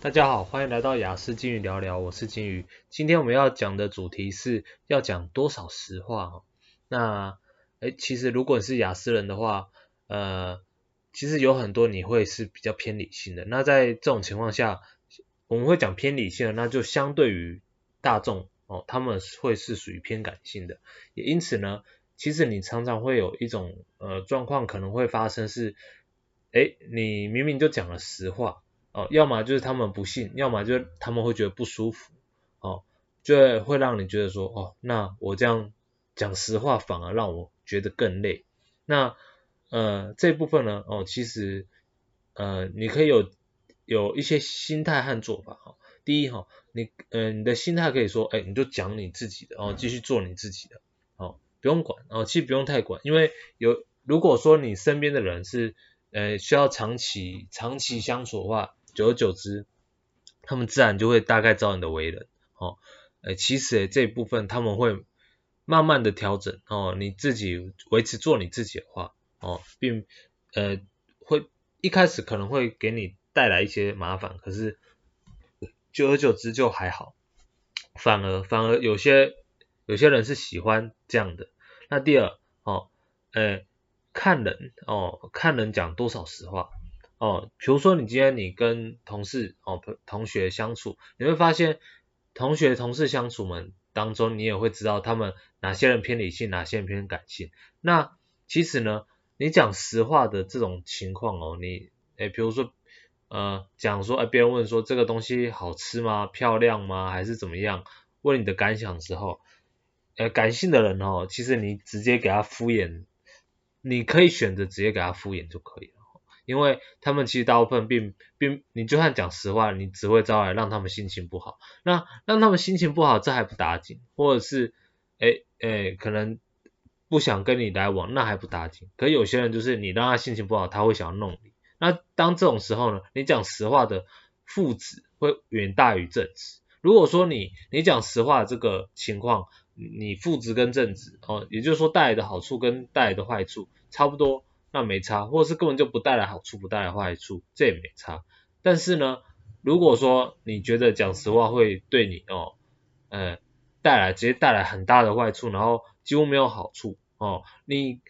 大家好，欢迎来到雅思金鱼聊聊，我是金鱼。今天我们要讲的主题是要讲多少实话。那，诶，其实如果你是雅思人的话，呃，其实有很多你会是比较偏理性的。那在这种情况下，我们会讲偏理性的，那就相对于大众哦，他们会是属于偏感性的。也因此呢，其实你常常会有一种呃状况可能会发生是，诶，你明明就讲了实话。哦，要么就是他们不信，要么就是他们会觉得不舒服，哦，就会让你觉得说，哦，那我这样讲实话反而让我觉得更累。那呃这部分呢，哦，其实呃你可以有有一些心态和做法哈。第一哈，你呃你的心态可以说，哎，你就讲你自己的，哦，继续做你自己的，哦，不用管，哦，其实不用太管，因为有如果说你身边的人是呃需要长期长期相处的话。久而久之，他们自然就会大概知道你的为人，哦，呃，其实诶这一部分他们会慢慢的调整，哦，你自己维持做你自己的话，哦，并呃会一开始可能会给你带来一些麻烦，可是久而久之就还好，反而反而有些有些人是喜欢这样的。那第二，哦，呃，看人，哦，看人讲多少实话。哦，比如说你今天你跟同事哦同学相处，你会发现同学同事相处们当中，你也会知道他们哪些人偏理性，哪些人偏感性。那其实呢，你讲实话的这种情况哦，你诶，比如说呃讲说，诶别人问说这个东西好吃吗？漂亮吗？还是怎么样？问你的感想的时候，呃感性的人哦，其实你直接给他敷衍，你可以选择直接给他敷衍就可以了。因为他们其实大部分并并，你就算讲实话，你只会招来让他们心情不好。那让他们心情不好，这还不打紧，或者是，诶诶，可能不想跟你来往，那还不打紧。可有些人就是你让他心情不好，他会想要弄你。那当这种时候呢，你讲实话的负值会远大于正值。如果说你你讲实话这个情况，你负值跟正值哦，也就是说带来的好处跟带来的坏处差不多。那没差，或者是根本就不带来好处，不带来坏处，这也没差。但是呢，如果说你觉得讲实话会对你哦，呃，带来直接带来很大的坏处，然后几乎没有好处哦，你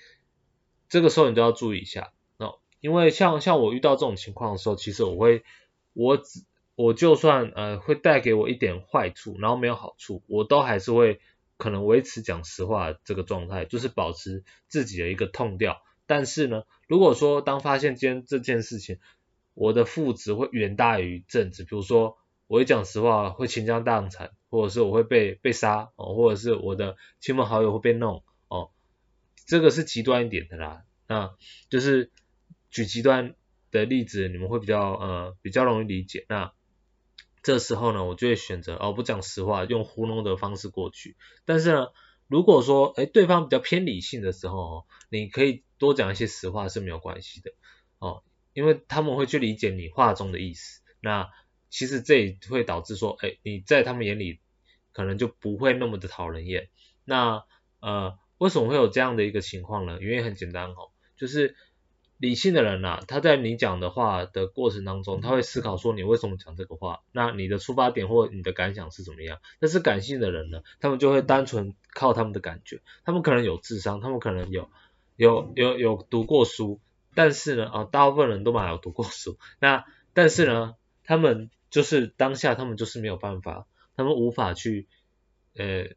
这个时候你都要注意一下哦，因为像像我遇到这种情况的时候，其实我会，我只我就算呃会带给我一点坏处，然后没有好处，我都还是会可能维持讲实话这个状态，就是保持自己的一个痛调。但是呢，如果说当发现今天这件事情，我的负值会远大于正值，比如说我一讲实话会倾家荡产，或者是我会被被杀哦，或者是我的亲朋好友会被弄哦，这个是极端一点的啦，那就是举极端的例子，你们会比较呃比较容易理解。那这时候呢，我就会选择哦不讲实话，用糊弄的方式过去。但是呢，如果说诶对方比较偏理性的时候，你可以。多讲一些实话是没有关系的哦，因为他们会去理解你话中的意思。那其实这也会导致说，哎，你在他们眼里可能就不会那么的讨人厌。那呃，为什么会有这样的一个情况呢？原因很简单哦，就是理性的人呐、啊，他在你讲的话的过程当中，他会思考说你为什么讲这个话，那你的出发点或你的感想是怎么样。但是感性的人呢，他们就会单纯靠他们的感觉，他们可能有智商，他们可能有。有有有读过书，但是呢，啊，大部分人都没有读过书，那但是呢，他们就是当下他们就是没有办法，他们无法去呃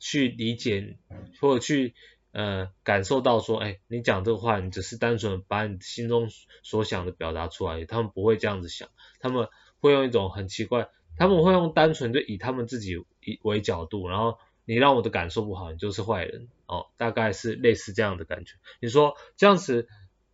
去理解或者去呃感受到说，哎，你讲这个话，你只是单纯把你心中所想的表达出来，他们不会这样子想，他们会用一种很奇怪，他们会用单纯就以他们自己以为角度，然后。你让我的感受不好，你就是坏人哦，大概是类似这样的感觉。你说这样子，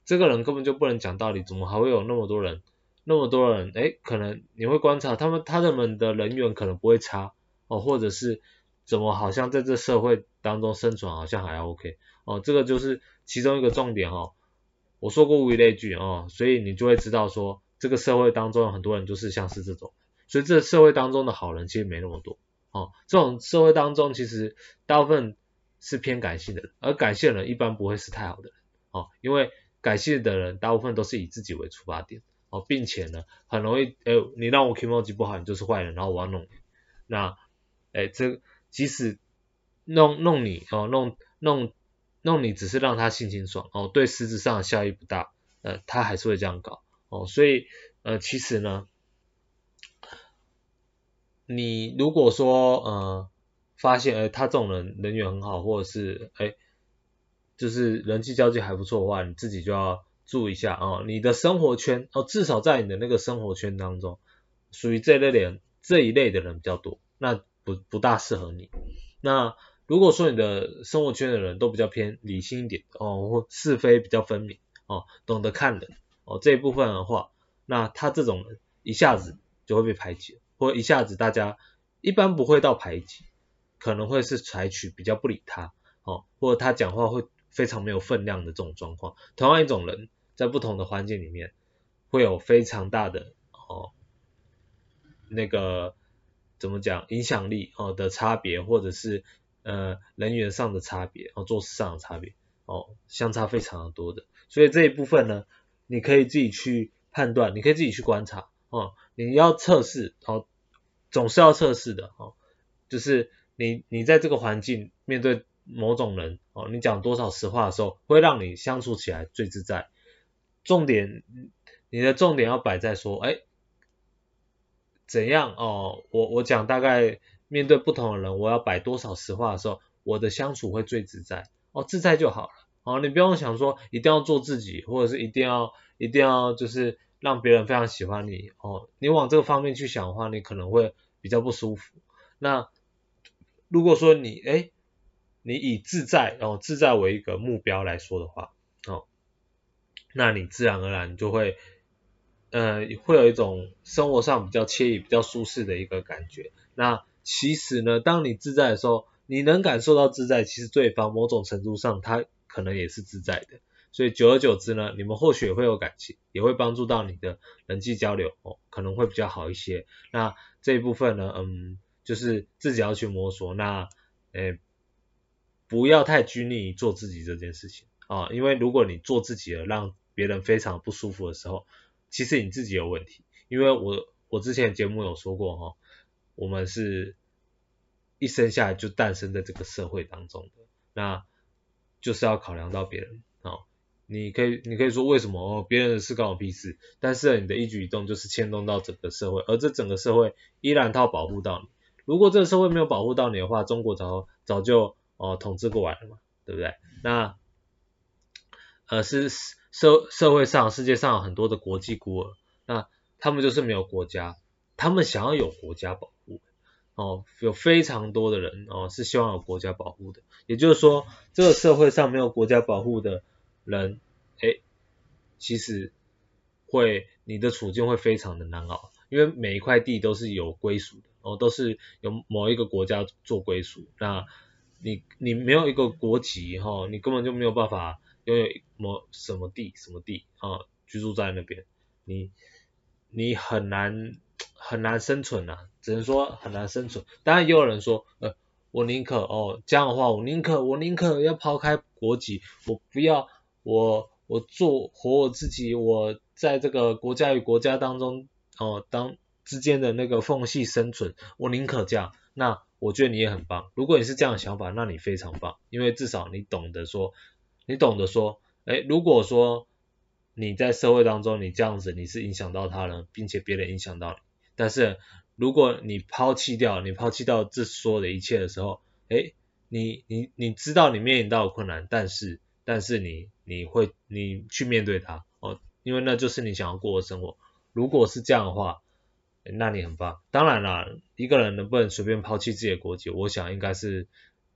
这个人根本就不能讲道理，怎么还会有那么多人，那么多人？诶，可能你会观察他们，他们的人缘可能不会差哦，或者是怎么好像在这社会当中生存好像还 OK 哦，这个就是其中一个重点哦。我说过物以类聚哦，所以你就会知道说，这个社会当中有很多人就是像是这种，所以这个社会当中的好人其实没那么多。哦，这种社会当中其实大部分是偏感性的人，而感性的人一般不会是太好的人，哦，因为感性的人大部分都是以自己为出发点，哦，并且呢，很容易，哎，你让我 kimoji 不好，你就是坏人，然后我要弄你。那，哎，这即使弄弄你哦，弄弄弄你，只是让他心情爽哦，对实质上的效益不大，呃，他还是会这样搞哦。所以，呃，其实呢，你如果说呃发现，哎，他这种人人缘很好，或者是哎。就是人际交际还不错的话，你自己就要注意一下哦。你的生活圈哦，至少在你的那个生活圈当中，属于这类人，这一类的人比较多，那不不大适合你。那如果说你的生活圈的人都比较偏理性一点哦，或是非比较分明哦，懂得看人哦这一部分的话，那他这种人一下子就会被排挤，或一下子大家一般不会到排挤，可能会是采取比较不理他哦，或者他讲话会。非常没有分量的这种状况，同样一种人在不同的环境里面会有非常大的哦，那个怎么讲影响力哦的差别，或者是呃人员上的差别哦，做事上的差别哦，相差非常的多的，所以这一部分呢，你可以自己去判断，你可以自己去观察哦，你要测试哦，总是要测试的哦，就是你你在这个环境面对。某种人哦，你讲多少实话的时候，会让你相处起来最自在。重点，你的重点要摆在说，哎，怎样哦？我我讲大概面对不同的人，我要摆多少实话的时候，我的相处会最自在。哦，自在就好了。哦，你不用想说一定要做自己，或者是一定要一定要就是让别人非常喜欢你。哦，你往这个方面去想的话，你可能会比较不舒服。那如果说你哎。你以自在哦，自在为一个目标来说的话，哦，那你自然而然就会，呃，会有一种生活上比较惬意、比较舒适的一个感觉。那其实呢，当你自在的时候，你能感受到自在，其实对方某种程度上他可能也是自在的。所以久而久之呢，你们或许也会有感情，也会帮助到你的人际交流哦，可能会比较好一些。那这一部分呢，嗯，就是自己要去摸索。那，诶。不要太拘泥于做自己这件事情啊，因为如果你做自己了，让别人非常不舒服的时候，其实你自己有问题。因为我我之前节目有说过哈，我们是一生下来就诞生在这个社会当中的，那就是要考量到别人啊。你可以你可以说为什么哦，别人的事关我屁事，但是你的一举一动就是牵动到整个社会，而这整个社会依然它要保护到你。如果这个社会没有保护到你的话，中国早早就。哦，统治过来了嘛，对不对？那呃是社社会上世界上有很多的国际孤儿，那他们就是没有国家，他们想要有国家保护，哦，有非常多的人哦是希望有国家保护的，也就是说，这个社会上没有国家保护的人，哎，其实会你的处境会非常的难熬，因为每一块地都是有归属的，哦，都是由某一个国家做归属，那。你你没有一个国籍哈，你根本就没有办法拥有某什么地什么地啊，居住在那边，你你很难很难生存呐，只能说很难生存。当然也有人说，呃，我宁可哦这样的话，我宁可我宁可要抛开国籍，我不要我我做活我自己，我在这个国家与国家当中哦当之间的那个缝隙生存，我宁可这样那。我觉得你也很棒，如果你是这样的想法，那你非常棒，因为至少你懂得说，你懂得说，诶，如果说你在社会当中你这样子，你是影响到他人，并且别人影响到你，但是如果你抛弃掉，你抛弃掉这所有的一切的时候，诶，你你你知道你面临到困难，但是但是你你会你去面对它哦，因为那就是你想要过的生活，如果是这样的话。那你很棒，当然啦，一个人能不能随便抛弃自己的国籍，我想应该是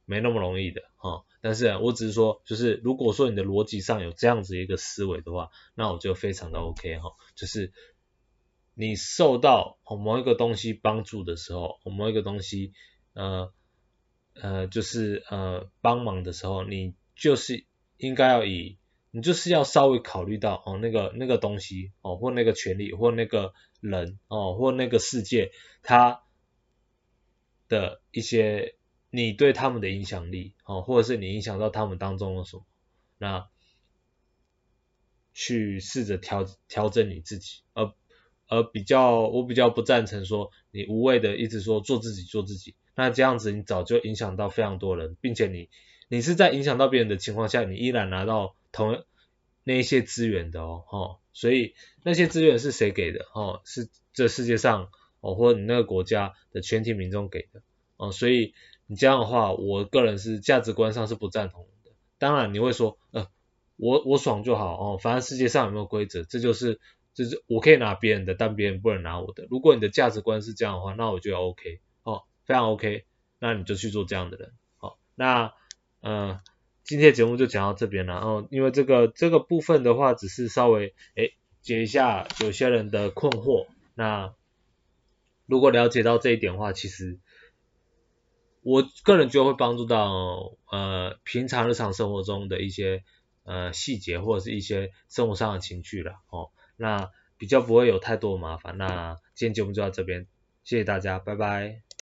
没那么容易的哈。但是我只是说，就是如果说你的逻辑上有这样子一个思维的话，那我就非常的 OK 哈。就是你受到某一个东西帮助的时候，某一个东西呃呃就是呃帮忙的时候，你就是应该要以。你就是要稍微考虑到哦，那个那个东西哦，或那个权利，或那个人哦，或那个世界，它的一些你对他们的影响力哦，或者是你影响到他们当中的什么，那去试着调调整你自己，而而比较我比较不赞成说你无谓的一直说做自己做自己，那这样子你早就影响到非常多人，并且你你是在影响到别人的情况下，你依然拿到同那一些资源的哦，哦，所以那些资源是谁给的哦？是这世界上哦，或者你那个国家的全体民众给的哦，所以你这样的话，我个人是价值观上是不赞同的。当然你会说，呃，我我爽就好哦，反正世界上有没有规则，这就是就是我可以拿别人的，但别人不能拿我的。如果你的价值观是这样的话，那我就 OK 哦，非常 OK，那你就去做这样的人。好，哦，那呃，今天的节目就讲到这边了。然后因为这个这个部分的话，只是稍微诶解一下有些人的困惑。那如果了解到这一点的话，其实。我个人觉得会帮助到呃平常日常生活中的一些呃细节或者是一些生活上的情趣了哦，那比较不会有太多麻烦。那今天节目就到这边，谢谢大家，拜拜。